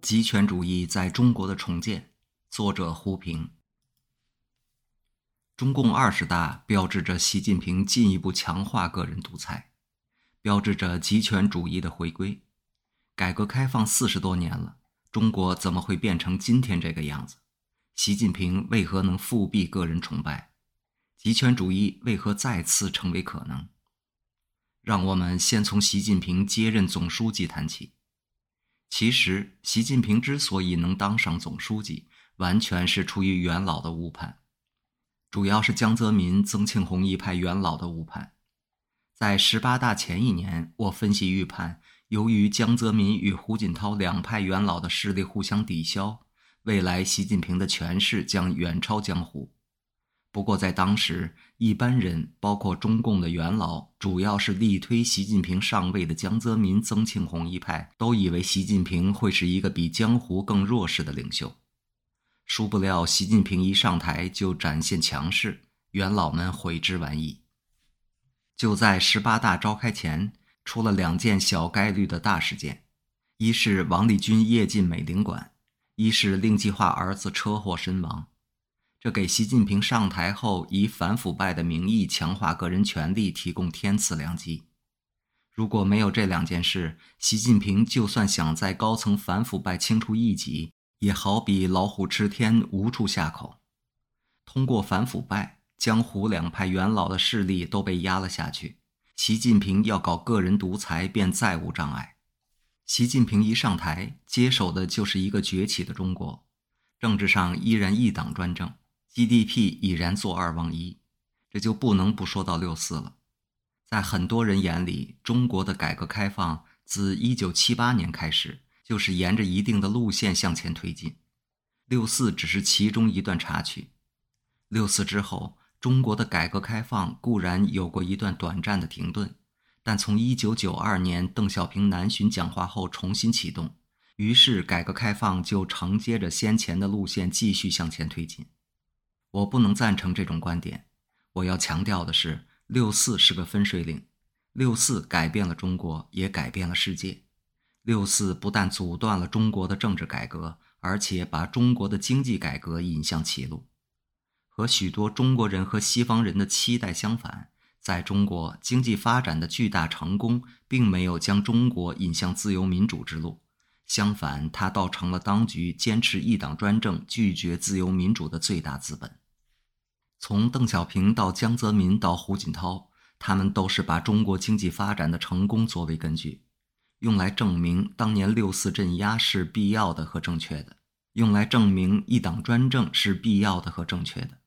极权主义在中国的重建，作者胡平。中共二十大标志着习近平进一步强化个人独裁，标志着极权主义的回归。改革开放四十多年了，中国怎么会变成今天这个样子？习近平为何能复辟个人崇拜？极权主义为何再次成为可能？让我们先从习近平接任总书记谈起。其实，习近平之所以能当上总书记，完全是出于元老的误判，主要是江泽民、曾庆红一派元老的误判。在十八大前一年，我分析预判，由于江泽民与胡锦涛两派元老的势力互相抵消，未来习近平的权势将远超江湖。不过，在当时，一般人，包括中共的元老，主要是力推习近平上位的江泽民、曾庆红一派，都以为习近平会是一个比江湖更弱势的领袖。殊不料，习近平一上台就展现强势，元老们悔之晚矣。就在十八大召开前，出了两件小概率的大事件：一是王立军夜进美领馆，一是令计划儿子车祸身亡。这给习近平上台后以反腐败的名义强化个人权利提供天赐良机。如果没有这两件事，习近平就算想在高层反腐败清除异己，也好比老虎吃天，无处下口。通过反腐败，江湖两派元老的势力都被压了下去，习近平要搞个人独裁便再无障碍。习近平一上台，接手的就是一个崛起的中国，政治上依然一党专政。GDP 已然做二望一，这就不能不说到六四了。在很多人眼里，中国的改革开放自1978年开始，就是沿着一定的路线向前推进。六四只是其中一段插曲。六四之后，中国的改革开放固然有过一段短暂的停顿，但从1992年邓小平南巡讲话后重新启动，于是改革开放就承接着先前的路线继续向前推进。我不能赞成这种观点。我要强调的是，六四是个分水岭，六四改变了中国，也改变了世界。六四不但阻断了中国的政治改革，而且把中国的经济改革引向歧路。和许多中国人和西方人的期待相反，在中国经济发展的巨大成功，并没有将中国引向自由民主之路，相反，它倒成了当局坚持一党专政、拒绝自由民主的最大资本。从邓小平到江泽民到胡锦涛，他们都是把中国经济发展的成功作为根据，用来证明当年六四镇压是必要的和正确的，用来证明一党专政是必要的和正确的。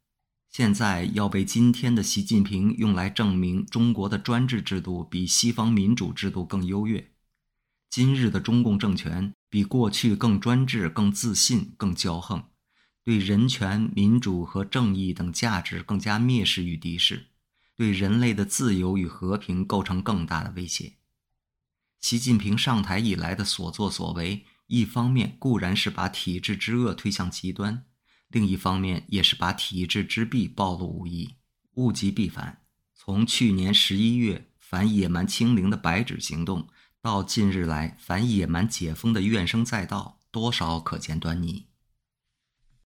现在要被今天的习近平用来证明中国的专制制度比西方民主制度更优越。今日的中共政权比过去更专制、更自信、更骄横。对人权、民主和正义等价值更加蔑视与敌视，对人类的自由与和平构成更大的威胁。习近平上台以来的所作所为，一方面固然是把体制之恶推向极端，另一方面也是把体制之弊暴露无遗。物极必反，从去年十一月反野蛮清零的白纸行动，到近日来反野蛮解封的怨声载道，多少可见端倪。